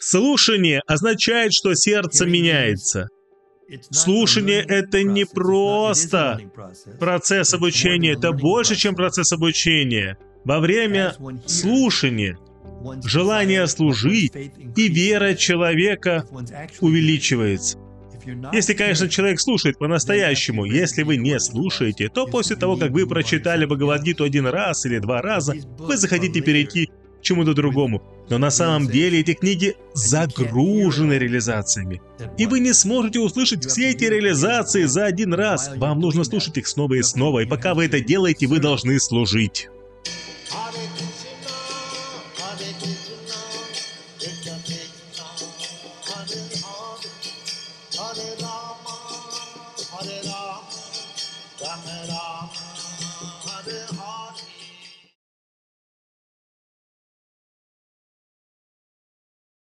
Слушание означает, что сердце меняется. Слушание — это не просто процесс обучения, это больше, чем процесс обучения. Во время слушания желание служить и вера человека увеличивается. Если, конечно, человек слушает по-настоящему. Если вы не слушаете, то после того, как вы прочитали Бхагавадгиту один раз или два раза, вы захотите перейти чему-то другому. Но на самом деле эти книги загружены реализациями. И вы не сможете услышать все эти реализации за один раз. Вам нужно слушать их снова и снова, и пока вы это делаете, вы должны служить. Hare Rama, Hare Rama, Rama Rama.